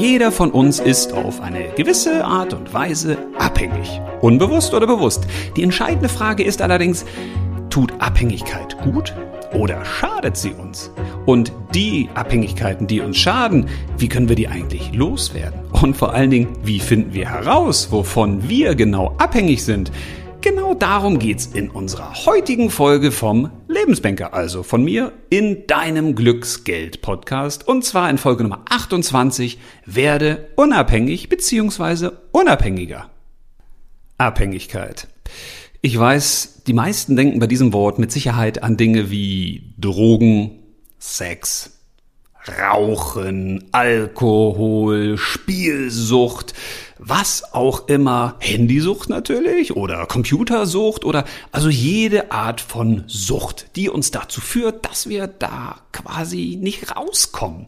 Jeder von uns ist auf eine gewisse Art und Weise abhängig. Unbewusst oder bewusst. Die entscheidende Frage ist allerdings, tut Abhängigkeit gut oder schadet sie uns? Und die Abhängigkeiten, die uns schaden, wie können wir die eigentlich loswerden? Und vor allen Dingen, wie finden wir heraus, wovon wir genau abhängig sind? Genau darum geht's in unserer heutigen Folge vom Lebensbanker, also von mir in deinem Glücksgeld-Podcast. Und zwar in Folge Nummer 28, werde unabhängig bzw. unabhängiger. Abhängigkeit. Ich weiß, die meisten denken bei diesem Wort mit Sicherheit an Dinge wie Drogen, Sex, Rauchen, Alkohol, Spielsucht, was auch immer, Handysucht natürlich oder Computersucht oder also jede Art von Sucht, die uns dazu führt, dass wir da quasi nicht rauskommen.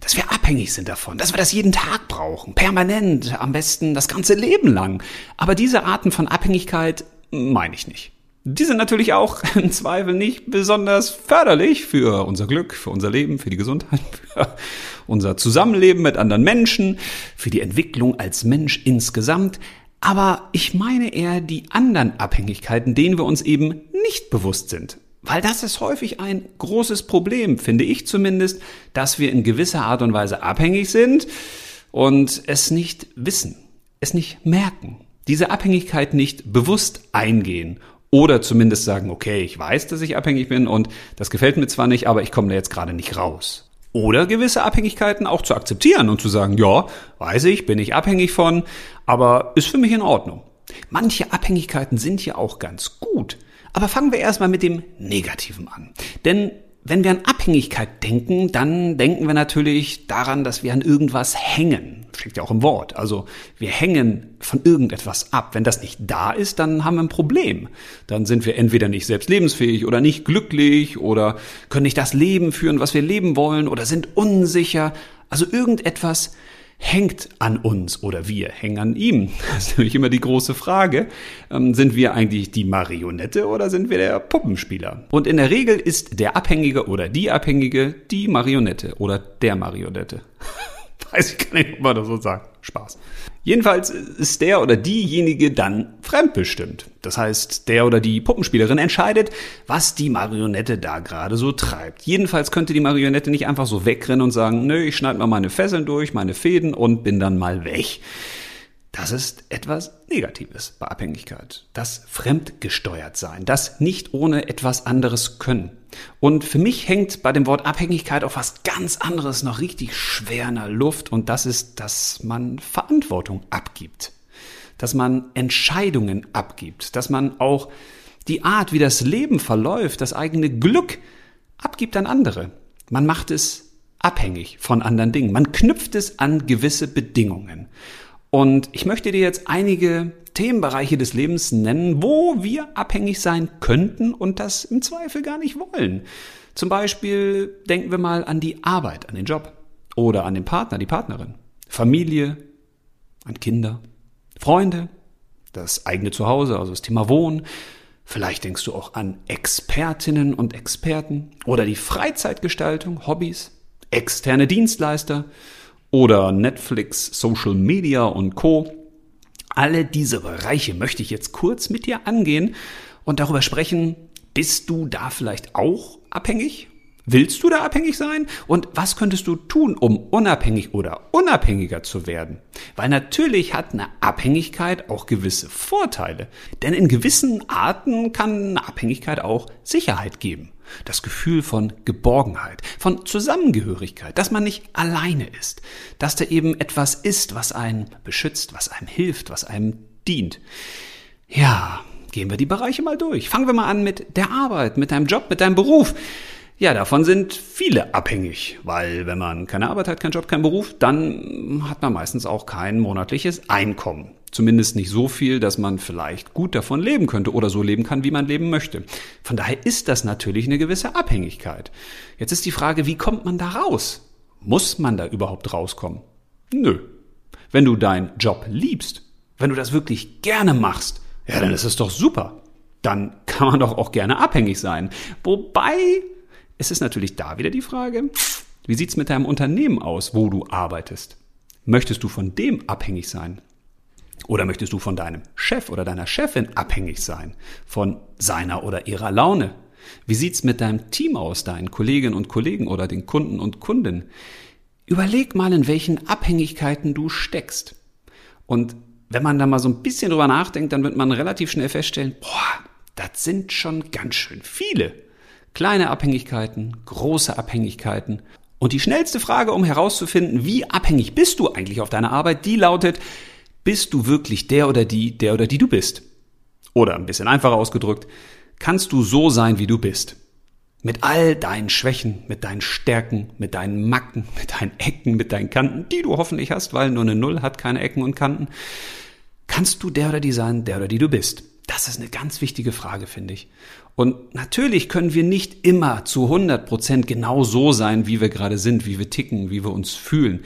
Dass wir abhängig sind davon, dass wir das jeden Tag brauchen, permanent, am besten das ganze Leben lang. Aber diese Arten von Abhängigkeit meine ich nicht. Die sind natürlich auch im Zweifel nicht besonders förderlich für unser Glück, für unser Leben, für die Gesundheit, für unser Zusammenleben mit anderen Menschen, für die Entwicklung als Mensch insgesamt. Aber ich meine eher die anderen Abhängigkeiten, denen wir uns eben nicht bewusst sind. Weil das ist häufig ein großes Problem, finde ich zumindest, dass wir in gewisser Art und Weise abhängig sind und es nicht wissen, es nicht merken, diese Abhängigkeit nicht bewusst eingehen oder zumindest sagen, okay, ich weiß, dass ich abhängig bin und das gefällt mir zwar nicht, aber ich komme da jetzt gerade nicht raus. Oder gewisse Abhängigkeiten auch zu akzeptieren und zu sagen, ja, weiß ich, bin ich abhängig von, aber ist für mich in Ordnung. Manche Abhängigkeiten sind ja auch ganz gut. Aber fangen wir erstmal mit dem Negativen an. Denn wenn wir an Abhängigkeit denken, dann denken wir natürlich daran, dass wir an irgendwas hängen. Steckt ja auch im Wort. Also wir hängen von irgendetwas ab. Wenn das nicht da ist, dann haben wir ein Problem. Dann sind wir entweder nicht selbst lebensfähig oder nicht glücklich oder können nicht das Leben führen, was wir leben wollen oder sind unsicher. Also irgendetwas hängt an uns oder wir hängen an ihm? Das ist nämlich immer die große Frage. Ähm, sind wir eigentlich die Marionette oder sind wir der Puppenspieler? Und in der Regel ist der Abhängige oder die Abhängige die Marionette oder der Marionette. Weiß ich gar nicht, ob man das so sagt. Spaß. Jedenfalls ist der oder diejenige dann fremdbestimmt. Das heißt, der oder die Puppenspielerin entscheidet, was die Marionette da gerade so treibt. Jedenfalls könnte die Marionette nicht einfach so wegrennen und sagen, nö, ich schneide mal meine Fesseln durch, meine Fäden und bin dann mal weg. Das ist etwas Negatives bei Abhängigkeit. Das fremdgesteuert sein, das nicht ohne etwas anderes können. Und für mich hängt bei dem Wort Abhängigkeit auch was ganz anderes noch richtig schwer in der Luft und das ist, dass man Verantwortung abgibt. Dass man Entscheidungen abgibt. Dass man auch die Art, wie das Leben verläuft, das eigene Glück abgibt an andere. Man macht es abhängig von anderen Dingen. Man knüpft es an gewisse Bedingungen. Und ich möchte dir jetzt einige Themenbereiche des Lebens nennen, wo wir abhängig sein könnten und das im Zweifel gar nicht wollen. Zum Beispiel denken wir mal an die Arbeit, an den Job oder an den Partner, die Partnerin, Familie, an Kinder, Freunde, das eigene Zuhause, also das Thema Wohnen. Vielleicht denkst du auch an Expertinnen und Experten oder die Freizeitgestaltung, Hobbys, externe Dienstleister oder Netflix, Social Media und Co. Alle diese Bereiche möchte ich jetzt kurz mit dir angehen und darüber sprechen, bist du da vielleicht auch abhängig? Willst du da abhängig sein? Und was könntest du tun, um unabhängig oder unabhängiger zu werden? Weil natürlich hat eine Abhängigkeit auch gewisse Vorteile. Denn in gewissen Arten kann eine Abhängigkeit auch Sicherheit geben. Das Gefühl von Geborgenheit, von Zusammengehörigkeit, dass man nicht alleine ist, dass da eben etwas ist, was einen beschützt, was einem hilft, was einem dient. Ja, gehen wir die Bereiche mal durch. Fangen wir mal an mit der Arbeit, mit deinem Job, mit deinem Beruf. Ja, davon sind viele abhängig, weil wenn man keine Arbeit hat, keinen Job, keinen Beruf, dann hat man meistens auch kein monatliches Einkommen. Zumindest nicht so viel, dass man vielleicht gut davon leben könnte oder so leben kann, wie man leben möchte. Von daher ist das natürlich eine gewisse Abhängigkeit. Jetzt ist die Frage, wie kommt man da raus? Muss man da überhaupt rauskommen? Nö. Wenn du deinen Job liebst, wenn du das wirklich gerne machst, ja, dann ist es doch super. Dann kann man doch auch gerne abhängig sein. Wobei es ist natürlich da wieder die Frage, wie sieht's mit deinem Unternehmen aus, wo du arbeitest? Möchtest du von dem abhängig sein? Oder möchtest du von deinem Chef oder deiner Chefin abhängig sein? Von seiner oder ihrer Laune? Wie sieht's mit deinem Team aus, deinen Kolleginnen und Kollegen oder den Kunden und Kundinnen? Überleg mal, in welchen Abhängigkeiten du steckst. Und wenn man da mal so ein bisschen drüber nachdenkt, dann wird man relativ schnell feststellen, boah, das sind schon ganz schön viele. Kleine Abhängigkeiten, große Abhängigkeiten. Und die schnellste Frage, um herauszufinden, wie abhängig bist du eigentlich auf deiner Arbeit, die lautet, bist du wirklich der oder die, der oder die du bist? Oder ein bisschen einfacher ausgedrückt, kannst du so sein, wie du bist? Mit all deinen Schwächen, mit deinen Stärken, mit deinen Macken, mit deinen Ecken, mit deinen Kanten, die du hoffentlich hast, weil nur eine Null hat keine Ecken und Kanten. Kannst du der oder die sein, der oder die du bist? Das ist eine ganz wichtige Frage, finde ich. Und natürlich können wir nicht immer zu 100 Prozent genau so sein, wie wir gerade sind, wie wir ticken, wie wir uns fühlen.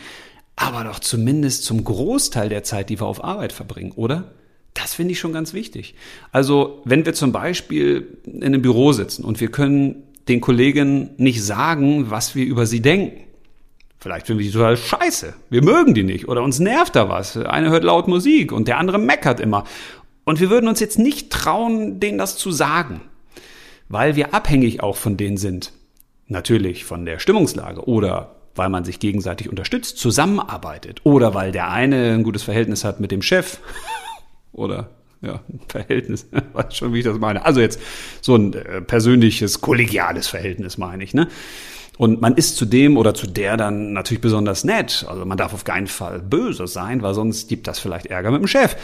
Aber doch zumindest zum Großteil der Zeit, die wir auf Arbeit verbringen, oder? Das finde ich schon ganz wichtig. Also, wenn wir zum Beispiel in einem Büro sitzen und wir können den Kollegen nicht sagen, was wir über sie denken. Vielleicht finden wir die total scheiße. Wir mögen die nicht oder uns nervt da was. Einer hört laut Musik und der andere meckert immer. Und wir würden uns jetzt nicht trauen, denen das zu sagen, weil wir abhängig auch von denen sind. Natürlich von der Stimmungslage oder weil man sich gegenseitig unterstützt, zusammenarbeitet oder weil der eine ein gutes Verhältnis hat mit dem Chef oder ja, ein Verhältnis, weiß schon, wie ich das meine. Also jetzt so ein äh, persönliches, kollegiales Verhältnis meine ich, ne? Und man ist zu dem oder zu der dann natürlich besonders nett. Also man darf auf keinen Fall böse sein, weil sonst gibt das vielleicht Ärger mit dem Chef.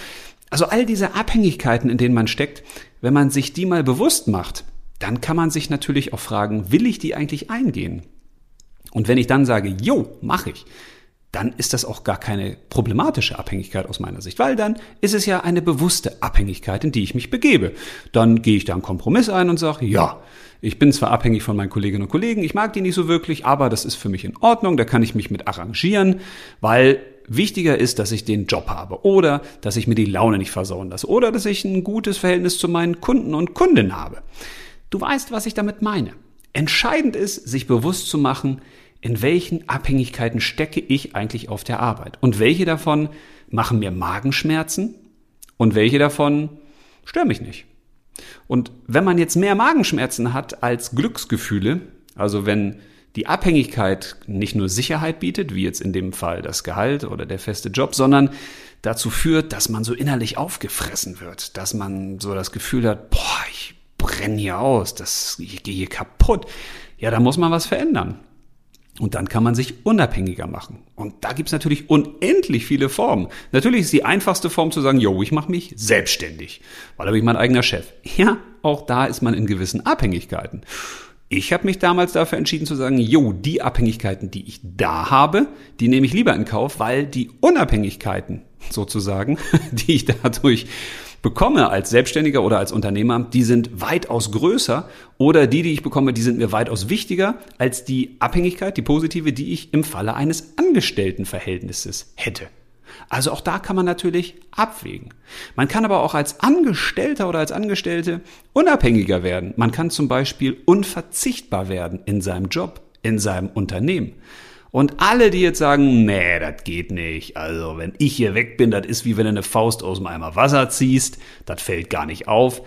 Also all diese Abhängigkeiten, in denen man steckt, wenn man sich die mal bewusst macht, dann kann man sich natürlich auch fragen, will ich die eigentlich eingehen? Und wenn ich dann sage, jo, mach ich, dann ist das auch gar keine problematische Abhängigkeit aus meiner Sicht, weil dann ist es ja eine bewusste Abhängigkeit, in die ich mich begebe. Dann gehe ich da einen Kompromiss ein und sage, ja, ich bin zwar abhängig von meinen Kolleginnen und Kollegen, ich mag die nicht so wirklich, aber das ist für mich in Ordnung, da kann ich mich mit arrangieren, weil wichtiger ist, dass ich den Job habe oder dass ich mir die Laune nicht versauen lasse oder dass ich ein gutes Verhältnis zu meinen Kunden und Kundinnen habe. Du weißt, was ich damit meine. Entscheidend ist, sich bewusst zu machen, in welchen Abhängigkeiten stecke ich eigentlich auf der Arbeit? Und welche davon machen mir Magenschmerzen und welche davon stören mich nicht? Und wenn man jetzt mehr Magenschmerzen hat als Glücksgefühle, also wenn die Abhängigkeit nicht nur Sicherheit bietet, wie jetzt in dem Fall das Gehalt oder der feste Job, sondern dazu führt, dass man so innerlich aufgefressen wird, dass man so das Gefühl hat, boah, ich brenne hier aus, das, ich gehe hier kaputt. Ja, da muss man was verändern. Und dann kann man sich unabhängiger machen. Und da gibt's natürlich unendlich viele Formen. Natürlich ist die einfachste Form zu sagen, yo, ich mache mich selbstständig, weil da bin ich mein eigener Chef. Ja, auch da ist man in gewissen Abhängigkeiten. Ich habe mich damals dafür entschieden zu sagen, jo, die Abhängigkeiten, die ich da habe, die nehme ich lieber in Kauf, weil die Unabhängigkeiten sozusagen, die ich dadurch bekomme als Selbstständiger oder als Unternehmer, die sind weitaus größer oder die, die ich bekomme, die sind mir weitaus wichtiger als die Abhängigkeit, die positive, die ich im Falle eines Angestelltenverhältnisses hätte. Also auch da kann man natürlich abwägen. Man kann aber auch als Angestellter oder als Angestellte unabhängiger werden. Man kann zum Beispiel unverzichtbar werden in seinem Job, in seinem Unternehmen. Und alle, die jetzt sagen, nee, das geht nicht. Also, wenn ich hier weg bin, das ist wie wenn du eine Faust aus dem Eimer Wasser ziehst. Das fällt gar nicht auf.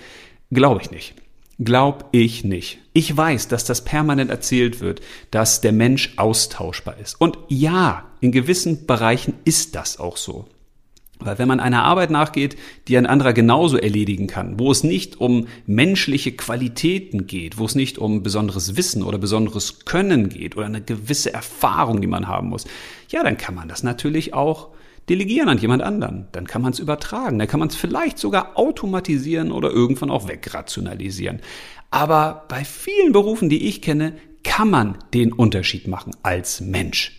Glaube ich nicht. Glaub ich nicht. Ich weiß, dass das permanent erzählt wird, dass der Mensch austauschbar ist. Und ja, in gewissen Bereichen ist das auch so. Weil wenn man einer Arbeit nachgeht, die ein anderer genauso erledigen kann, wo es nicht um menschliche Qualitäten geht, wo es nicht um besonderes Wissen oder besonderes Können geht oder eine gewisse Erfahrung, die man haben muss, ja, dann kann man das natürlich auch delegieren an jemand anderen. Dann kann man es übertragen, dann kann man es vielleicht sogar automatisieren oder irgendwann auch wegrationalisieren. Aber bei vielen Berufen, die ich kenne, kann man den Unterschied machen als Mensch.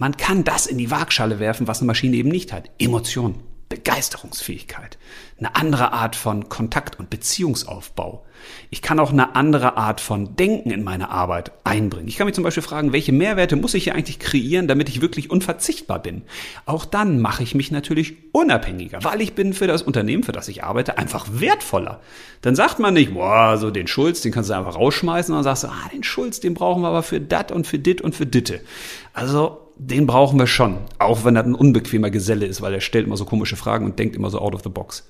Man kann das in die Waagschale werfen, was eine Maschine eben nicht hat. Emotion, Begeisterungsfähigkeit, eine andere Art von Kontakt- und Beziehungsaufbau. Ich kann auch eine andere Art von Denken in meine Arbeit einbringen. Ich kann mich zum Beispiel fragen, welche Mehrwerte muss ich hier eigentlich kreieren, damit ich wirklich unverzichtbar bin? Auch dann mache ich mich natürlich unabhängiger, weil ich bin für das Unternehmen, für das ich arbeite, einfach wertvoller. Dann sagt man nicht, boah, so den Schulz, den kannst du einfach rausschmeißen, und dann sagst du, ah, den Schulz, den brauchen wir aber für dat und für dit und für ditte. Also den brauchen wir schon, auch wenn er ein unbequemer Geselle ist, weil er stellt immer so komische Fragen und denkt immer so out of the box.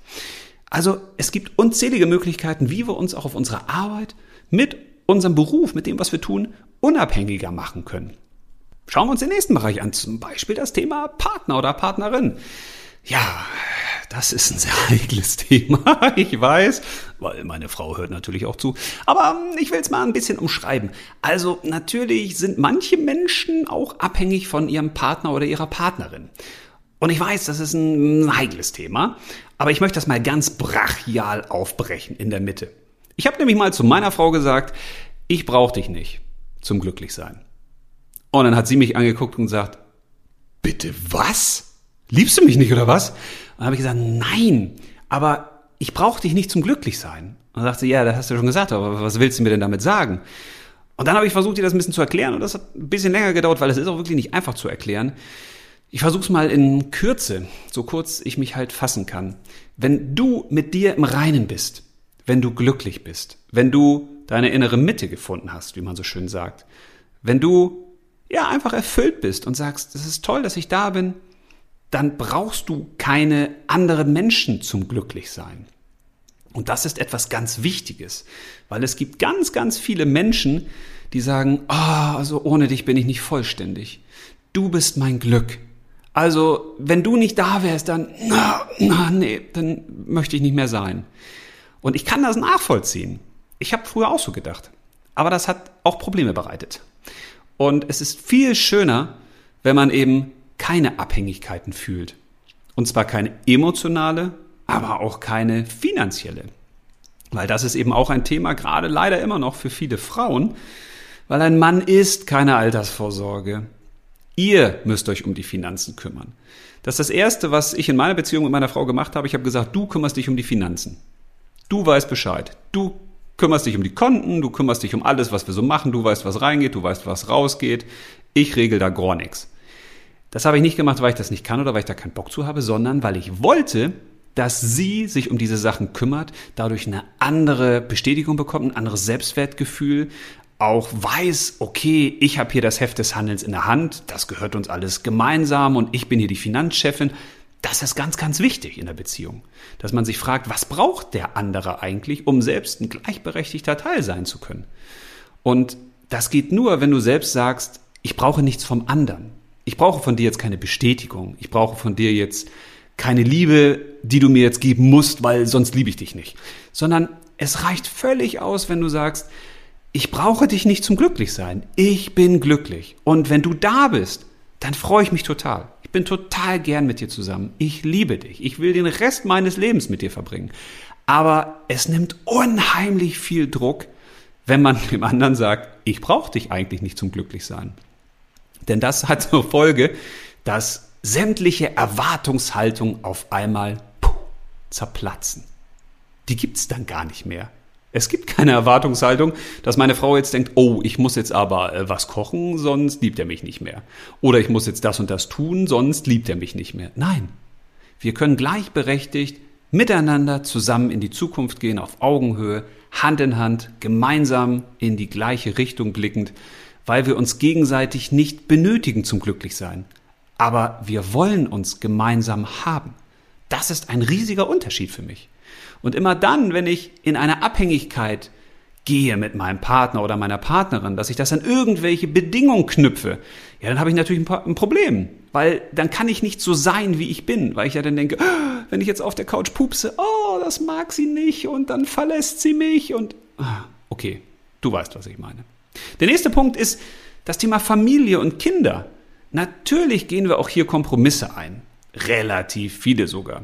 Also es gibt unzählige Möglichkeiten, wie wir uns auch auf unserer Arbeit mit unserem Beruf, mit dem, was wir tun, unabhängiger machen können. Schauen wir uns den nächsten Bereich an, zum Beispiel das Thema Partner oder Partnerin. Ja, das ist ein sehr heikles Thema, ich weiß, weil meine Frau hört natürlich auch zu. Aber ähm, ich will es mal ein bisschen umschreiben. Also natürlich sind manche Menschen auch abhängig von ihrem Partner oder ihrer Partnerin. Und ich weiß, das ist ein heikles Thema, aber ich möchte das mal ganz brachial aufbrechen in der Mitte. Ich habe nämlich mal zu meiner Frau gesagt, ich brauche dich nicht zum Glücklichsein. Und dann hat sie mich angeguckt und gesagt, bitte was? Liebst du mich nicht oder was? Und dann habe ich gesagt, nein, aber ich brauche dich nicht zum Glücklichsein. Und dann sagte sie, ja, das hast du schon gesagt, aber was willst du mir denn damit sagen? Und dann habe ich versucht, ihr das ein bisschen zu erklären und das hat ein bisschen länger gedauert, weil es ist auch wirklich nicht einfach zu erklären. Ich versuche es mal in Kürze, so kurz ich mich halt fassen kann. Wenn du mit dir im Reinen bist, wenn du glücklich bist, wenn du deine innere Mitte gefunden hast, wie man so schön sagt, wenn du ja einfach erfüllt bist und sagst, es ist toll, dass ich da bin, dann brauchst du keine anderen Menschen zum Glücklichsein. Und das ist etwas ganz Wichtiges, weil es gibt ganz, ganz viele Menschen, die sagen, ah, oh, also ohne dich bin ich nicht vollständig. Du bist mein Glück. Also, wenn du nicht da wärst, dann, na, na, nee, dann möchte ich nicht mehr sein. Und ich kann das nachvollziehen. Ich habe früher auch so gedacht. Aber das hat auch Probleme bereitet. Und es ist viel schöner, wenn man eben keine Abhängigkeiten fühlt. Und zwar keine emotionale, aber auch keine finanzielle. Weil das ist eben auch ein Thema, gerade leider immer noch für viele Frauen, weil ein Mann ist keine Altersvorsorge. Ihr müsst euch um die Finanzen kümmern. Das ist das Erste, was ich in meiner Beziehung mit meiner Frau gemacht habe. Ich habe gesagt, du kümmerst dich um die Finanzen. Du weißt Bescheid. Du kümmerst dich um die Konten, du kümmerst dich um alles, was wir so machen, du weißt, was reingeht, du weißt, was rausgeht. Ich regel da gar nichts. Das habe ich nicht gemacht, weil ich das nicht kann oder weil ich da keinen Bock zu habe, sondern weil ich wollte, dass sie sich um diese Sachen kümmert, dadurch eine andere Bestätigung bekommt, ein anderes Selbstwertgefühl, auch weiß, okay, ich habe hier das Heft des Handelns in der Hand, das gehört uns alles gemeinsam und ich bin hier die Finanzchefin. Das ist ganz, ganz wichtig in der Beziehung, dass man sich fragt, was braucht der andere eigentlich, um selbst ein gleichberechtigter Teil sein zu können. Und das geht nur, wenn du selbst sagst, ich brauche nichts vom anderen. Ich brauche von dir jetzt keine Bestätigung. Ich brauche von dir jetzt keine Liebe, die du mir jetzt geben musst, weil sonst liebe ich dich nicht. Sondern es reicht völlig aus, wenn du sagst, ich brauche dich nicht zum Glücklichsein. Ich bin glücklich. Und wenn du da bist, dann freue ich mich total. Ich bin total gern mit dir zusammen. Ich liebe dich. Ich will den Rest meines Lebens mit dir verbringen. Aber es nimmt unheimlich viel Druck, wenn man dem anderen sagt, ich brauche dich eigentlich nicht zum Glücklichsein. Denn das hat zur Folge, dass sämtliche Erwartungshaltungen auf einmal puh, zerplatzen. Die gibt's dann gar nicht mehr. Es gibt keine Erwartungshaltung, dass meine Frau jetzt denkt, oh, ich muss jetzt aber äh, was kochen, sonst liebt er mich nicht mehr. Oder ich muss jetzt das und das tun, sonst liebt er mich nicht mehr. Nein, wir können gleichberechtigt miteinander zusammen in die Zukunft gehen, auf Augenhöhe, Hand in Hand, gemeinsam in die gleiche Richtung blickend, weil wir uns gegenseitig nicht benötigen zum Glücklichsein. Aber wir wollen uns gemeinsam haben. Das ist ein riesiger Unterschied für mich. Und immer dann, wenn ich in eine Abhängigkeit gehe mit meinem Partner oder meiner Partnerin, dass ich das an irgendwelche Bedingungen knüpfe, ja, dann habe ich natürlich ein, Problem, weil dann kann ich nicht so sein, wie ich bin, weil ich ja dann denke, oh, wenn ich jetzt auf der Couch pupse, oh, das mag sie nicht und dann verlässt sie mich und ah, okay, du weißt, was ich meine. Der nächste Punkt ist das Thema Familie und Kinder. Natürlich gehen wir auch hier Kompromisse ein, relativ viele sogar.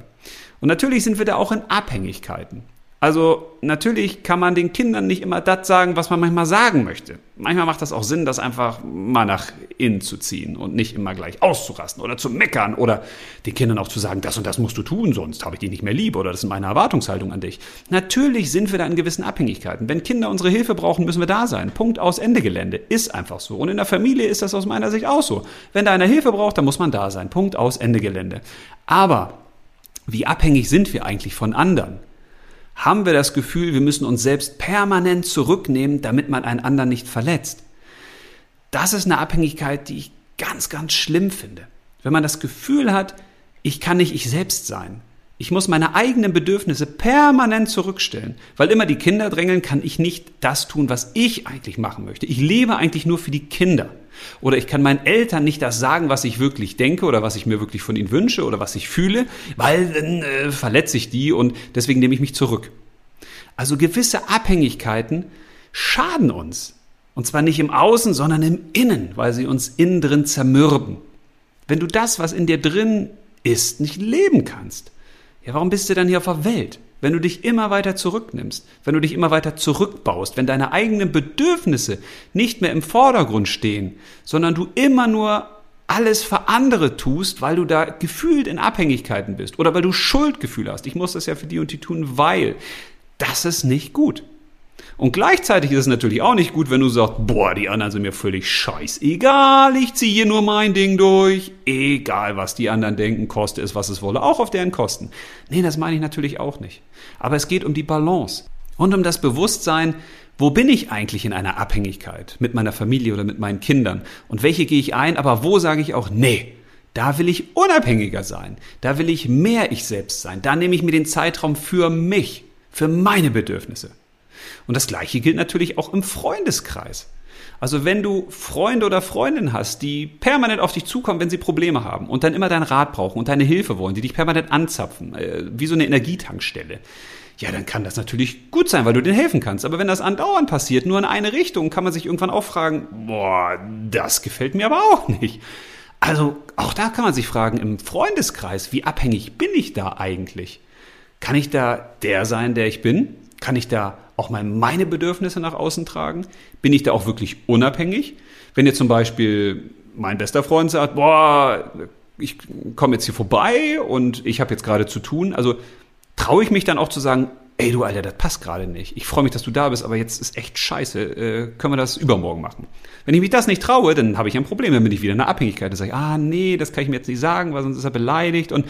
Und natürlich sind wir da auch in Abhängigkeiten. Also natürlich kann man den Kindern nicht immer das sagen, was man manchmal sagen möchte. Manchmal macht das auch Sinn, das einfach mal nach innen zu ziehen und nicht immer gleich auszurasten oder zu meckern oder den Kindern auch zu sagen, das und das musst du tun, sonst habe ich dich nicht mehr lieb oder das ist meine Erwartungshaltung an dich. Natürlich sind wir da in gewissen Abhängigkeiten. Wenn Kinder unsere Hilfe brauchen, müssen wir da sein. Punkt aus Ende Gelände. Ist einfach so. Und in der Familie ist das aus meiner Sicht auch so. Wenn da einer Hilfe braucht, dann muss man da sein. Punkt aus Ende Gelände. Aber wie abhängig sind wir eigentlich von anderen? Haben wir das Gefühl, wir müssen uns selbst permanent zurücknehmen, damit man einen anderen nicht verletzt? Das ist eine Abhängigkeit, die ich ganz, ganz schlimm finde. Wenn man das Gefühl hat, ich kann nicht ich selbst sein. Ich muss meine eigenen Bedürfnisse permanent zurückstellen, weil immer die Kinder drängeln, kann ich nicht das tun, was ich eigentlich machen möchte. Ich lebe eigentlich nur für die Kinder. Oder ich kann meinen Eltern nicht das sagen, was ich wirklich denke oder was ich mir wirklich von ihnen wünsche oder was ich fühle, weil dann äh, verletze ich die und deswegen nehme ich mich zurück. Also gewisse Abhängigkeiten schaden uns. Und zwar nicht im Außen, sondern im Innen, weil sie uns innen drin zermürben. Wenn du das, was in dir drin ist, nicht leben kannst, ja, warum bist du dann hier auf der Welt? Wenn du dich immer weiter zurücknimmst, wenn du dich immer weiter zurückbaust, wenn deine eigenen Bedürfnisse nicht mehr im Vordergrund stehen, sondern du immer nur alles für andere tust, weil du da gefühlt in Abhängigkeiten bist oder weil du Schuldgefühle hast. Ich muss das ja für die und die tun, weil das ist nicht gut. Und gleichzeitig ist es natürlich auch nicht gut, wenn du sagst, boah, die anderen sind mir völlig scheißegal, ich ziehe hier nur mein Ding durch, egal was die anderen denken, koste es, was es wolle, auch auf deren Kosten. Nee, das meine ich natürlich auch nicht. Aber es geht um die Balance und um das Bewusstsein, wo bin ich eigentlich in einer Abhängigkeit mit meiner Familie oder mit meinen Kindern und welche gehe ich ein, aber wo sage ich auch, nee, da will ich unabhängiger sein, da will ich mehr ich selbst sein, da nehme ich mir den Zeitraum für mich, für meine Bedürfnisse. Und das Gleiche gilt natürlich auch im Freundeskreis. Also wenn du Freunde oder Freundinnen hast, die permanent auf dich zukommen, wenn sie Probleme haben und dann immer deinen Rat brauchen und deine Hilfe wollen, die dich permanent anzapfen, äh, wie so eine Energietankstelle, ja, dann kann das natürlich gut sein, weil du denen helfen kannst. Aber wenn das andauernd passiert, nur in eine Richtung, kann man sich irgendwann auch fragen, boah, das gefällt mir aber auch nicht. Also auch da kann man sich fragen, im Freundeskreis, wie abhängig bin ich da eigentlich? Kann ich da der sein, der ich bin? Kann ich da auch mal meine Bedürfnisse nach außen tragen? Bin ich da auch wirklich unabhängig? Wenn jetzt zum Beispiel mein bester Freund sagt, boah, ich komme jetzt hier vorbei und ich habe jetzt gerade zu tun, also traue ich mich dann auch zu sagen, ey du Alter, das passt gerade nicht. Ich freue mich, dass du da bist, aber jetzt ist echt scheiße. Äh, können wir das übermorgen machen? Wenn ich mich das nicht traue, dann habe ich ein Problem, dann bin ich wieder in der Abhängigkeit. Dann sage ich, ah nee, das kann ich mir jetzt nicht sagen, weil sonst ist er beleidigt. Und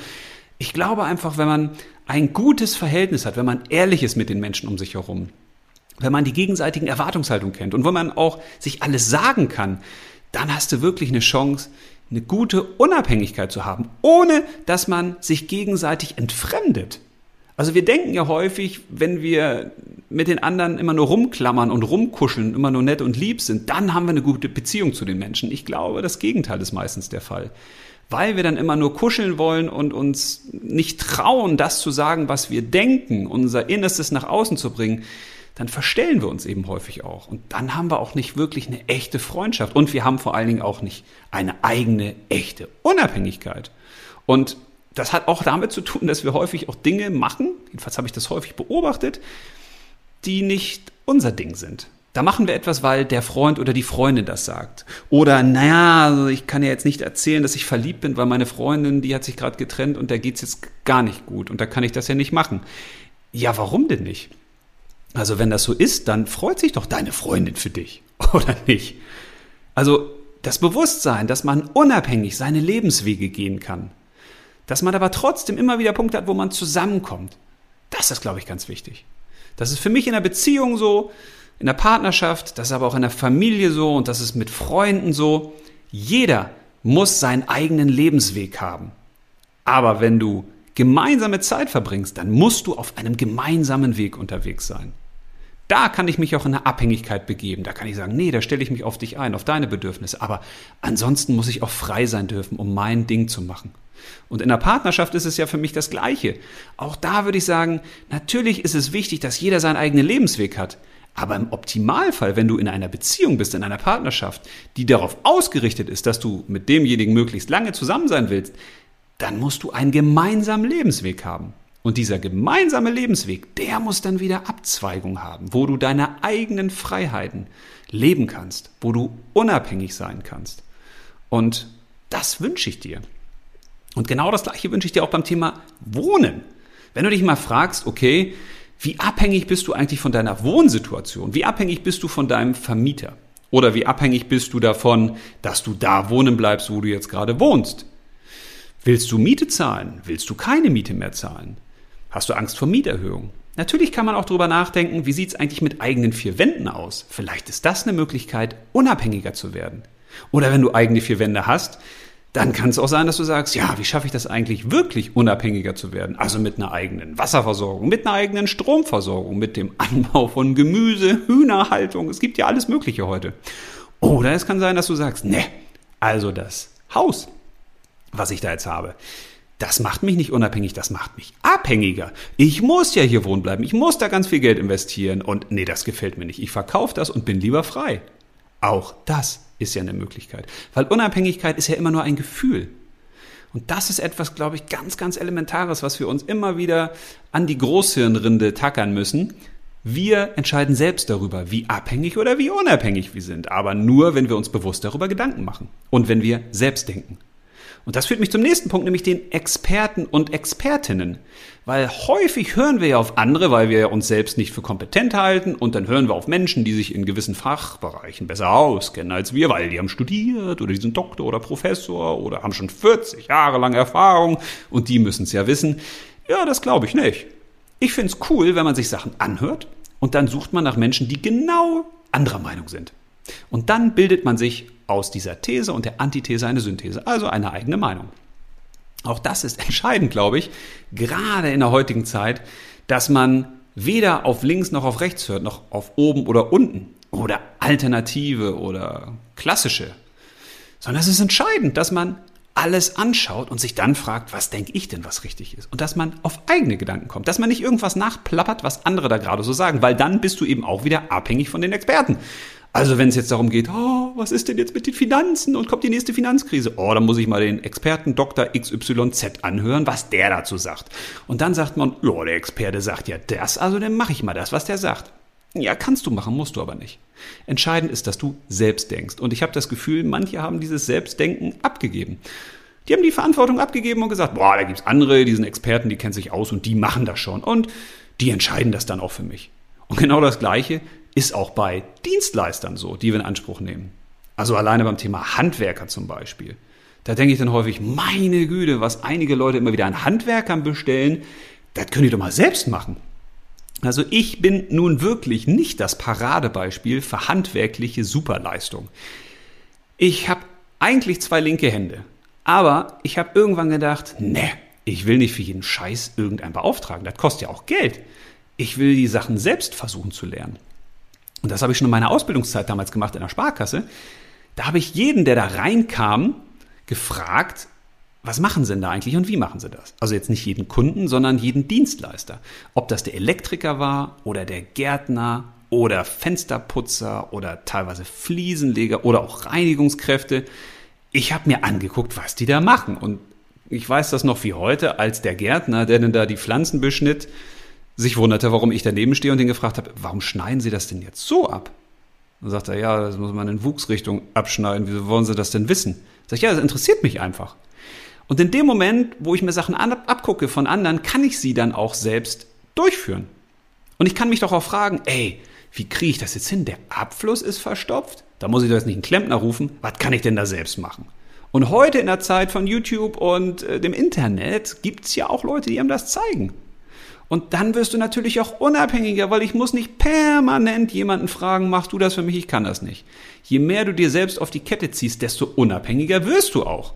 ich glaube einfach, wenn man ein gutes Verhältnis hat, wenn man ehrlich ist mit den Menschen um sich herum, wenn man die gegenseitigen Erwartungshaltungen kennt und wenn man auch sich alles sagen kann, dann hast du wirklich eine Chance, eine gute Unabhängigkeit zu haben, ohne dass man sich gegenseitig entfremdet. Also wir denken ja häufig, wenn wir mit den anderen immer nur rumklammern und rumkuscheln, immer nur nett und lieb sind, dann haben wir eine gute Beziehung zu den Menschen. Ich glaube, das Gegenteil ist meistens der Fall weil wir dann immer nur kuscheln wollen und uns nicht trauen, das zu sagen, was wir denken, unser Innerstes nach außen zu bringen, dann verstellen wir uns eben häufig auch. Und dann haben wir auch nicht wirklich eine echte Freundschaft. Und wir haben vor allen Dingen auch nicht eine eigene, echte Unabhängigkeit. Und das hat auch damit zu tun, dass wir häufig auch Dinge machen, jedenfalls habe ich das häufig beobachtet, die nicht unser Ding sind. Da machen wir etwas, weil der Freund oder die Freundin das sagt. Oder, naja, also ich kann ja jetzt nicht erzählen, dass ich verliebt bin, weil meine Freundin, die hat sich gerade getrennt und da geht's jetzt gar nicht gut und da kann ich das ja nicht machen. Ja, warum denn nicht? Also wenn das so ist, dann freut sich doch deine Freundin für dich, oder nicht? Also das Bewusstsein, dass man unabhängig seine Lebenswege gehen kann, dass man aber trotzdem immer wieder Punkte hat, wo man zusammenkommt, das ist, glaube ich, ganz wichtig. Das ist für mich in der Beziehung so, in der Partnerschaft, das ist aber auch in der Familie so und das ist mit Freunden so. Jeder muss seinen eigenen Lebensweg haben. Aber wenn du gemeinsame Zeit verbringst, dann musst du auf einem gemeinsamen Weg unterwegs sein. Da kann ich mich auch in eine Abhängigkeit begeben. Da kann ich sagen, nee, da stelle ich mich auf dich ein, auf deine Bedürfnisse. Aber ansonsten muss ich auch frei sein dürfen, um mein Ding zu machen. Und in der Partnerschaft ist es ja für mich das Gleiche. Auch da würde ich sagen, natürlich ist es wichtig, dass jeder seinen eigenen Lebensweg hat. Aber im Optimalfall, wenn du in einer Beziehung bist, in einer Partnerschaft, die darauf ausgerichtet ist, dass du mit demjenigen möglichst lange zusammen sein willst, dann musst du einen gemeinsamen Lebensweg haben. Und dieser gemeinsame Lebensweg, der muss dann wieder Abzweigung haben, wo du deine eigenen Freiheiten leben kannst, wo du unabhängig sein kannst. Und das wünsche ich dir. Und genau das gleiche wünsche ich dir auch beim Thema Wohnen. Wenn du dich mal fragst, okay, wie abhängig bist du eigentlich von deiner Wohnsituation? Wie abhängig bist du von deinem Vermieter? Oder wie abhängig bist du davon, dass du da wohnen bleibst, wo du jetzt gerade wohnst? Willst du Miete zahlen? Willst du keine Miete mehr zahlen? Hast du Angst vor Mieterhöhung? Natürlich kann man auch darüber nachdenken, wie sieht es eigentlich mit eigenen vier Wänden aus? Vielleicht ist das eine Möglichkeit, unabhängiger zu werden. Oder wenn du eigene vier Wände hast, dann kann es auch sein, dass du sagst, ja, wie schaffe ich das eigentlich wirklich unabhängiger zu werden? Also mit einer eigenen Wasserversorgung, mit einer eigenen Stromversorgung, mit dem Anbau von Gemüse, Hühnerhaltung. Es gibt ja alles Mögliche heute. Oder es kann sein, dass du sagst, ne, also das Haus, was ich da jetzt habe, das macht mich nicht unabhängig, das macht mich abhängiger. Ich muss ja hier wohnen bleiben, ich muss da ganz viel Geld investieren und nee, das gefällt mir nicht. Ich verkaufe das und bin lieber frei. Auch das ist ja eine Möglichkeit. Weil Unabhängigkeit ist ja immer nur ein Gefühl. Und das ist etwas, glaube ich, ganz, ganz Elementares, was wir uns immer wieder an die Großhirnrinde tackern müssen. Wir entscheiden selbst darüber, wie abhängig oder wie unabhängig wir sind. Aber nur, wenn wir uns bewusst darüber Gedanken machen. Und wenn wir selbst denken. Und das führt mich zum nächsten Punkt, nämlich den Experten und Expertinnen. Weil häufig hören wir ja auf andere, weil wir uns selbst nicht für kompetent halten und dann hören wir auf Menschen, die sich in gewissen Fachbereichen besser auskennen als wir, weil die haben studiert oder die sind Doktor oder Professor oder haben schon 40 Jahre lang Erfahrung und die müssen es ja wissen. Ja, das glaube ich nicht. Ich finde es cool, wenn man sich Sachen anhört und dann sucht man nach Menschen, die genau anderer Meinung sind. Und dann bildet man sich aus dieser These und der Antithese eine Synthese, also eine eigene Meinung. Auch das ist entscheidend, glaube ich, gerade in der heutigen Zeit, dass man weder auf links noch auf rechts hört, noch auf oben oder unten oder alternative oder klassische, sondern es ist entscheidend, dass man alles anschaut und sich dann fragt, was denke ich denn, was richtig ist? Und dass man auf eigene Gedanken kommt, dass man nicht irgendwas nachplappert, was andere da gerade so sagen, weil dann bist du eben auch wieder abhängig von den Experten. Also wenn es jetzt darum geht, oh, was ist denn jetzt mit den Finanzen und kommt die nächste Finanzkrise? Oh, dann muss ich mal den Experten Dr. XYZ anhören, was der dazu sagt. Und dann sagt man, ja, der Experte sagt ja das, also dann mache ich mal das, was der sagt. Ja, kannst du machen, musst du aber nicht. Entscheidend ist, dass du selbst denkst. Und ich habe das Gefühl, manche haben dieses Selbstdenken abgegeben. Die haben die Verantwortung abgegeben und gesagt, boah, da gibt's andere, die sind Experten, die kennen sich aus und die machen das schon. Und die entscheiden das dann auch für mich. Und genau das Gleiche ist auch bei Dienstleistern so, die wir in Anspruch nehmen. Also alleine beim Thema Handwerker zum Beispiel. Da denke ich dann häufig, meine Güte, was einige Leute immer wieder an Handwerkern bestellen, das können die doch mal selbst machen. Also ich bin nun wirklich nicht das Paradebeispiel für handwerkliche Superleistung. Ich habe eigentlich zwei linke Hände, aber ich habe irgendwann gedacht, ne, ich will nicht für jeden Scheiß irgendeinen beauftragen, das kostet ja auch Geld. Ich will die Sachen selbst versuchen zu lernen und das habe ich schon in meiner Ausbildungszeit damals gemacht in der Sparkasse, da habe ich jeden, der da reinkam, gefragt, was machen sie denn da eigentlich und wie machen sie das? Also jetzt nicht jeden Kunden, sondern jeden Dienstleister. Ob das der Elektriker war oder der Gärtner oder Fensterputzer oder teilweise Fliesenleger oder auch Reinigungskräfte. Ich habe mir angeguckt, was die da machen. Und ich weiß das noch wie heute, als der Gärtner, der denn da die Pflanzen beschnitt, sich wunderte, warum ich daneben stehe und ihn gefragt habe, warum schneiden Sie das denn jetzt so ab? Dann sagt er, ja, das muss man in Wuchsrichtung abschneiden. Wieso wollen Sie das denn wissen? Sag ich, ja, das interessiert mich einfach. Und in dem Moment, wo ich mir Sachen abgucke von anderen, kann ich sie dann auch selbst durchführen. Und ich kann mich doch auch fragen, ey, wie kriege ich das jetzt hin? Der Abfluss ist verstopft. Da muss ich doch jetzt nicht einen Klempner rufen. Was kann ich denn da selbst machen? Und heute in der Zeit von YouTube und äh, dem Internet gibt's ja auch Leute, die einem das zeigen. Und dann wirst du natürlich auch unabhängiger, weil ich muss nicht permanent jemanden fragen, machst du das für mich? Ich kann das nicht. Je mehr du dir selbst auf die Kette ziehst, desto unabhängiger wirst du auch.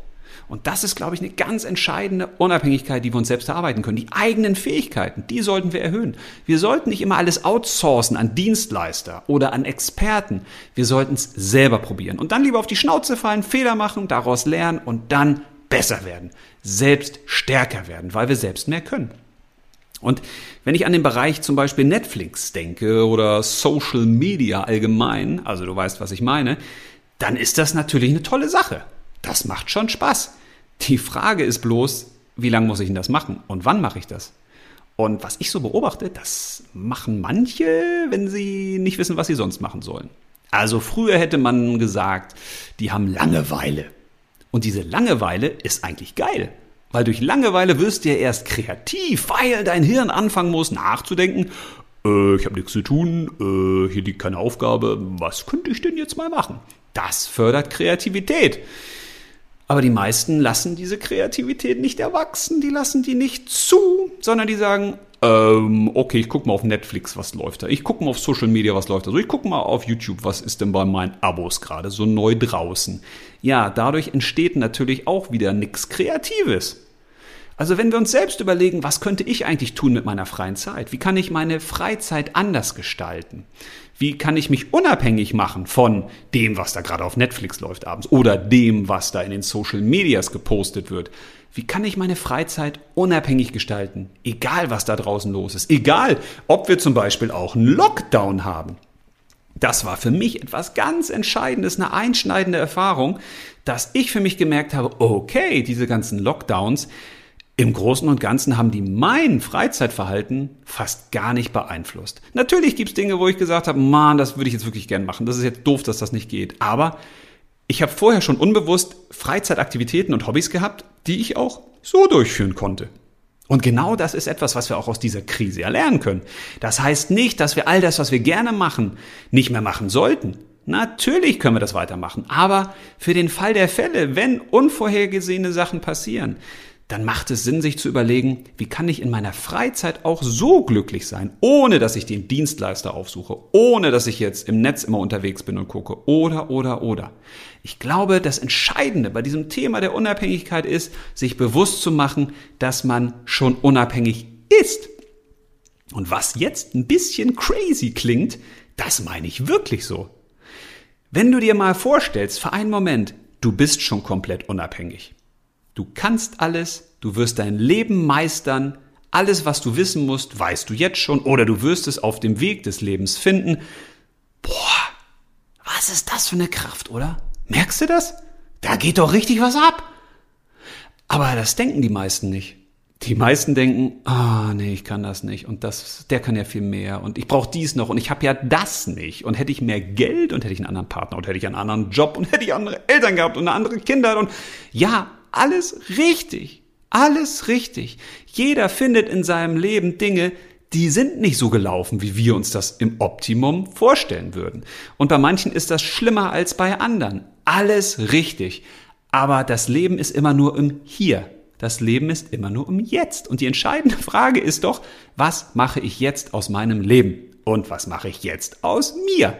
Und das ist, glaube ich, eine ganz entscheidende Unabhängigkeit, die wir uns selbst erarbeiten können. Die eigenen Fähigkeiten, die sollten wir erhöhen. Wir sollten nicht immer alles outsourcen an Dienstleister oder an Experten. Wir sollten es selber probieren. Und dann lieber auf die Schnauze fallen, Fehler machen, daraus lernen und dann besser werden. Selbst stärker werden, weil wir selbst mehr können. Und wenn ich an den Bereich zum Beispiel Netflix denke oder Social Media allgemein, also du weißt, was ich meine, dann ist das natürlich eine tolle Sache. Das macht schon Spaß. Die Frage ist bloß, wie lange muss ich denn das machen und wann mache ich das? Und was ich so beobachte, das machen manche, wenn sie nicht wissen, was sie sonst machen sollen. Also früher hätte man gesagt, die haben Langeweile. Und diese Langeweile ist eigentlich geil. Weil durch Langeweile wirst du ja erst kreativ, weil dein Hirn anfangen muss nachzudenken, äh, ich habe nichts zu tun, äh, hier liegt keine Aufgabe, was könnte ich denn jetzt mal machen? Das fördert Kreativität. Aber die meisten lassen diese Kreativität nicht erwachsen, die lassen die nicht zu, sondern die sagen, ähm, okay, ich gucke mal auf Netflix, was läuft da. Ich gucke mal auf Social Media, was läuft da. So, ich gucke mal auf YouTube, was ist denn bei meinen Abos gerade so neu draußen. Ja, dadurch entsteht natürlich auch wieder nichts Kreatives. Also wenn wir uns selbst überlegen, was könnte ich eigentlich tun mit meiner freien Zeit? Wie kann ich meine Freizeit anders gestalten? Wie kann ich mich unabhängig machen von dem, was da gerade auf Netflix läuft abends oder dem, was da in den Social Medias gepostet wird? Wie kann ich meine Freizeit unabhängig gestalten? Egal, was da draußen los ist. Egal, ob wir zum Beispiel auch einen Lockdown haben. Das war für mich etwas ganz Entscheidendes, eine einschneidende Erfahrung, dass ich für mich gemerkt habe, okay, diese ganzen Lockdowns, im Großen und Ganzen haben die mein Freizeitverhalten fast gar nicht beeinflusst. Natürlich gibt es Dinge, wo ich gesagt habe, man, das würde ich jetzt wirklich gern machen. Das ist jetzt doof, dass das nicht geht. Aber ich habe vorher schon unbewusst Freizeitaktivitäten und Hobbys gehabt, die ich auch so durchführen konnte. Und genau das ist etwas, was wir auch aus dieser Krise erlernen können. Das heißt nicht, dass wir all das, was wir gerne machen, nicht mehr machen sollten. Natürlich können wir das weitermachen. Aber für den Fall der Fälle, wenn unvorhergesehene Sachen passieren, dann macht es Sinn, sich zu überlegen, wie kann ich in meiner Freizeit auch so glücklich sein, ohne dass ich den Dienstleister aufsuche, ohne dass ich jetzt im Netz immer unterwegs bin und gucke, oder, oder, oder. Ich glaube, das Entscheidende bei diesem Thema der Unabhängigkeit ist, sich bewusst zu machen, dass man schon unabhängig ist. Und was jetzt ein bisschen crazy klingt, das meine ich wirklich so. Wenn du dir mal vorstellst, für einen Moment, du bist schon komplett unabhängig. Du kannst alles, du wirst dein Leben meistern, alles, was du wissen musst, weißt du jetzt schon oder du wirst es auf dem Weg des Lebens finden. Boah, was ist das für eine Kraft, oder? Merkst du das? Da geht doch richtig was ab. Aber das denken die meisten nicht. Die meisten denken, ah, nee, ich kann das nicht und das, der kann ja viel mehr und ich brauche dies noch und ich habe ja das nicht und hätte ich mehr Geld und hätte ich einen anderen Partner und hätte ich einen anderen Job und hätte ich andere Eltern gehabt und andere Kinder und ja, alles richtig. Alles richtig. Jeder findet in seinem Leben Dinge, die sind nicht so gelaufen, wie wir uns das im Optimum vorstellen würden. Und bei manchen ist das schlimmer als bei anderen. Alles richtig. Aber das Leben ist immer nur im Hier. Das Leben ist immer nur im Jetzt. Und die entscheidende Frage ist doch, was mache ich jetzt aus meinem Leben? Und was mache ich jetzt aus mir?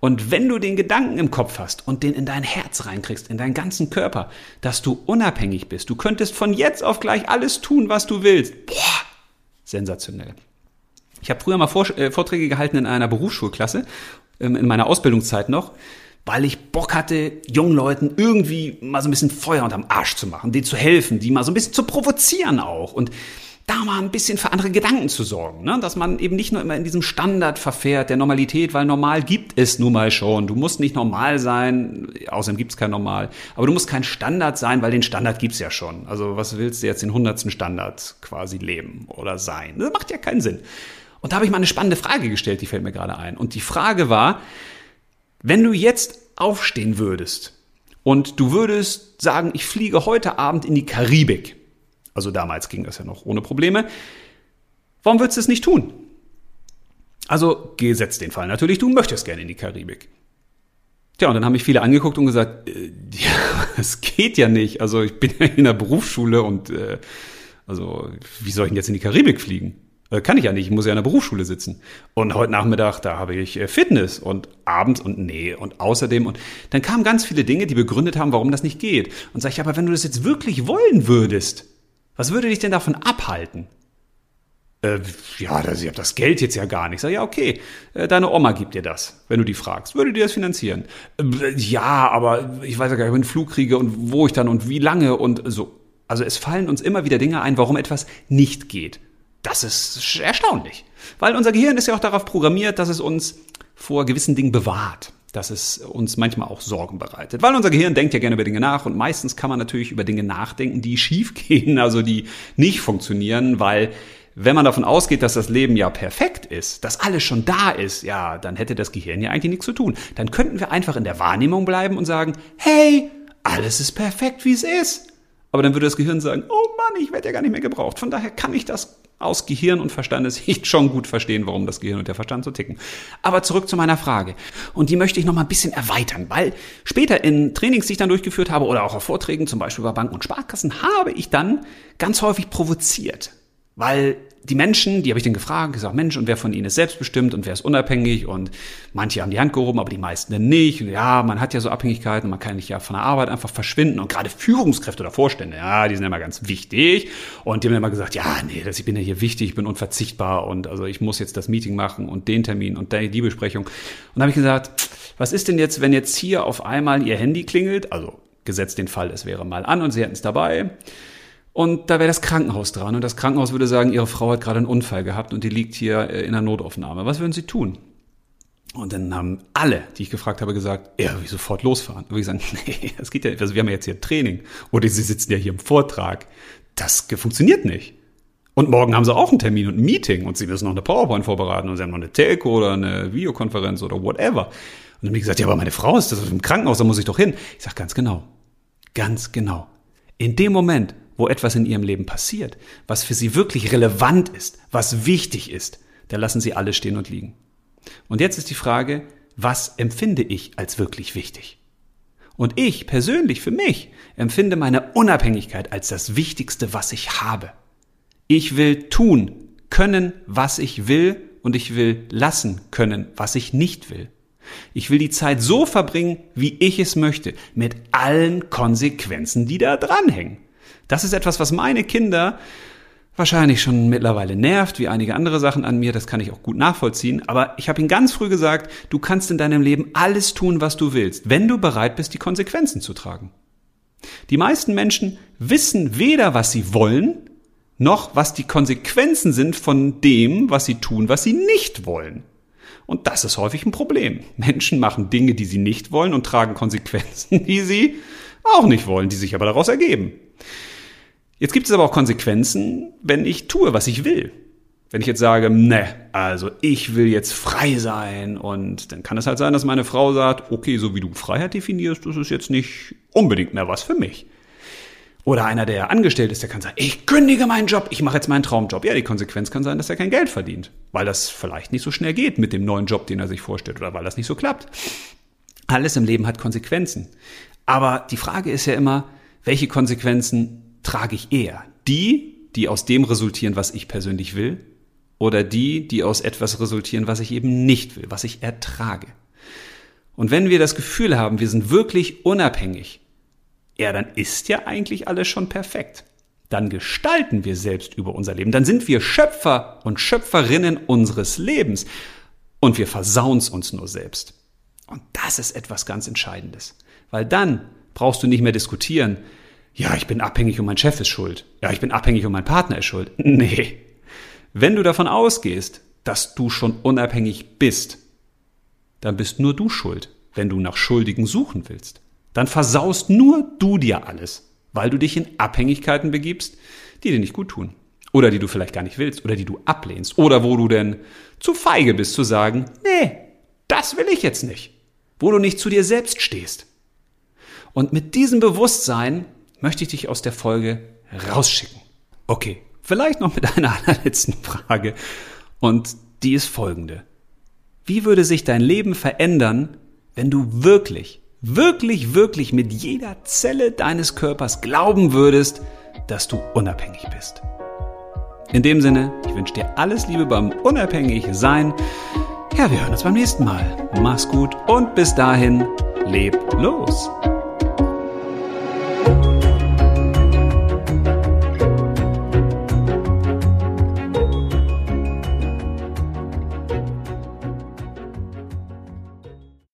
Und wenn du den Gedanken im Kopf hast und den in dein Herz reinkriegst, in deinen ganzen Körper, dass du unabhängig bist, du könntest von jetzt auf gleich alles tun, was du willst. Boah, sensationell. Ich habe früher mal äh, Vorträge gehalten in einer Berufsschulklasse, ähm, in meiner Ausbildungszeit noch, weil ich Bock hatte, jungen Leuten irgendwie mal so ein bisschen Feuer unterm Arsch zu machen, denen zu helfen, die mal so ein bisschen zu provozieren auch. Und da mal ein bisschen für andere Gedanken zu sorgen. Ne? Dass man eben nicht nur immer in diesem Standard verfährt, der Normalität, weil normal gibt es nun mal schon. Du musst nicht normal sein, außerdem gibt es kein Normal. Aber du musst kein Standard sein, weil den Standard gibt es ja schon. Also was willst du jetzt den hundertsten Standard quasi leben oder sein? Das macht ja keinen Sinn. Und da habe ich mal eine spannende Frage gestellt, die fällt mir gerade ein. Und die Frage war, wenn du jetzt aufstehen würdest und du würdest sagen, ich fliege heute Abend in die Karibik, also damals ging das ja noch ohne Probleme. Warum würdest du es nicht tun? Also gesetzt den Fall natürlich, du möchtest gerne in die Karibik. Tja, und dann haben mich viele angeguckt und gesagt, äh, ja, es geht ja nicht. Also ich bin ja in der Berufsschule und äh, also wie soll ich denn jetzt in die Karibik fliegen? Äh, kann ich ja nicht, ich muss ja in der Berufsschule sitzen. Und heute Nachmittag, da habe ich äh, Fitness und abends und nee und außerdem. Und dann kamen ganz viele Dinge, die begründet haben, warum das nicht geht. Und sage ich, aber wenn du das jetzt wirklich wollen würdest, was würde dich denn davon abhalten? Äh, ja, das, ich habe das Geld jetzt ja gar nicht. Sag ja, okay, äh, deine Oma gibt dir das, wenn du die fragst. Würde dir das finanzieren? Äh, ja, aber ich weiß ja gar nicht, ob ich einen Flug kriege und wo ich dann und wie lange und so. Also es fallen uns immer wieder Dinge ein, warum etwas nicht geht. Das ist erstaunlich. Weil unser Gehirn ist ja auch darauf programmiert, dass es uns vor gewissen Dingen bewahrt dass es uns manchmal auch Sorgen bereitet. Weil unser Gehirn denkt ja gerne über Dinge nach und meistens kann man natürlich über Dinge nachdenken, die schief gehen, also die nicht funktionieren, weil wenn man davon ausgeht, dass das Leben ja perfekt ist, dass alles schon da ist, ja, dann hätte das Gehirn ja eigentlich nichts zu tun. Dann könnten wir einfach in der Wahrnehmung bleiben und sagen, hey, alles ist perfekt, wie es ist. Aber dann würde das Gehirn sagen, oh Mann, ich werde ja gar nicht mehr gebraucht. Von daher kann ich das aus Gehirn und Verstandessicht schon gut verstehen, warum das Gehirn und der Verstand so ticken. Aber zurück zu meiner Frage. Und die möchte ich noch mal ein bisschen erweitern, weil später in Trainings, die ich dann durchgeführt habe oder auch auf Vorträgen, zum Beispiel bei Banken und Sparkassen, habe ich dann ganz häufig provoziert. Weil die Menschen, die habe ich dann gefragt, gesagt, Mensch, und wer von ihnen ist selbstbestimmt und wer ist unabhängig? Und manche haben die Hand gehoben, aber die meisten dann nicht. Und ja, man hat ja so Abhängigkeiten, man kann nicht ja von der Arbeit einfach verschwinden. Und gerade Führungskräfte oder Vorstände, ja, die sind immer ganz wichtig. Und die haben immer gesagt, ja, nee, das, ich bin ja hier wichtig, ich bin unverzichtbar und also ich muss jetzt das Meeting machen und den Termin und die Besprechung. Und da habe ich gesagt, was ist denn jetzt, wenn jetzt hier auf einmal ihr Handy klingelt? Also gesetzt den Fall, es wäre mal an und sie hätten es dabei und da wäre das Krankenhaus dran und das Krankenhaus würde sagen, ihre Frau hat gerade einen Unfall gehabt und die liegt hier äh, in der Notaufnahme. Was würden sie tun? Und dann haben alle, die ich gefragt habe, gesagt, ja, wie sofort losfahren. Und ich gesagt, nee, das geht ja nicht. Also wir haben ja jetzt hier Training. Oder sie sitzen ja hier im Vortrag. Das funktioniert nicht. Und morgen haben sie auch einen Termin und ein Meeting und sie müssen noch eine PowerPoint vorbereiten und sie haben noch eine Telco oder eine Videokonferenz oder whatever. Und dann habe ich gesagt, ja, aber meine Frau ist das im Krankenhaus, da muss ich doch hin. Ich sage ganz genau. Ganz genau. In dem Moment, wo etwas in ihrem Leben passiert, was für sie wirklich relevant ist, was wichtig ist, da lassen sie alles stehen und liegen. Und jetzt ist die Frage, was empfinde ich als wirklich wichtig? Und ich persönlich für mich empfinde meine Unabhängigkeit als das Wichtigste, was ich habe. Ich will tun können, was ich will und ich will lassen können, was ich nicht will. Ich will die Zeit so verbringen, wie ich es möchte, mit allen Konsequenzen, die da dranhängen. Das ist etwas, was meine Kinder wahrscheinlich schon mittlerweile nervt, wie einige andere Sachen an mir, das kann ich auch gut nachvollziehen, aber ich habe ihnen ganz früh gesagt, du kannst in deinem Leben alles tun, was du willst, wenn du bereit bist, die Konsequenzen zu tragen. Die meisten Menschen wissen weder, was sie wollen, noch was die Konsequenzen sind von dem, was sie tun, was sie nicht wollen. Und das ist häufig ein Problem. Menschen machen Dinge, die sie nicht wollen und tragen Konsequenzen, die sie auch nicht wollen, die sich aber daraus ergeben. Jetzt gibt es aber auch Konsequenzen, wenn ich tue, was ich will. Wenn ich jetzt sage, ne, also ich will jetzt frei sein und dann kann es halt sein, dass meine Frau sagt, okay, so wie du Freiheit definierst, das ist jetzt nicht unbedingt mehr was für mich. Oder einer, der angestellt ist, der kann sagen, ich kündige meinen Job, ich mache jetzt meinen Traumjob. Ja, die Konsequenz kann sein, dass er kein Geld verdient, weil das vielleicht nicht so schnell geht mit dem neuen Job, den er sich vorstellt oder weil das nicht so klappt. Alles im Leben hat Konsequenzen. Aber die Frage ist ja immer, welche Konsequenzen trage ich eher? Die, die aus dem resultieren, was ich persönlich will, oder die, die aus etwas resultieren, was ich eben nicht will, was ich ertrage? Und wenn wir das Gefühl haben, wir sind wirklich unabhängig, ja, dann ist ja eigentlich alles schon perfekt. Dann gestalten wir selbst über unser Leben. Dann sind wir Schöpfer und Schöpferinnen unseres Lebens. Und wir versauen es uns nur selbst. Und das ist etwas ganz Entscheidendes. Weil dann brauchst du nicht mehr diskutieren, ja, ich bin abhängig und mein Chef ist schuld. Ja, ich bin abhängig und mein Partner ist schuld. Nee. Wenn du davon ausgehst, dass du schon unabhängig bist, dann bist nur du schuld, wenn du nach Schuldigen suchen willst. Dann versaust nur du dir alles, weil du dich in Abhängigkeiten begibst, die dir nicht gut tun. Oder die du vielleicht gar nicht willst, oder die du ablehnst, oder wo du denn zu feige bist zu sagen, nee, das will ich jetzt nicht. Wo du nicht zu dir selbst stehst. Und mit diesem Bewusstsein möchte ich dich aus der Folge rausschicken. Okay, vielleicht noch mit einer allerletzten Frage. Und die ist folgende. Wie würde sich dein Leben verändern, wenn du wirklich, wirklich, wirklich mit jeder Zelle deines Körpers glauben würdest, dass du unabhängig bist? In dem Sinne, ich wünsche dir alles Liebe beim unabhängig sein. Ja, wir hören uns beim nächsten Mal. Mach's gut und bis dahin, leb los.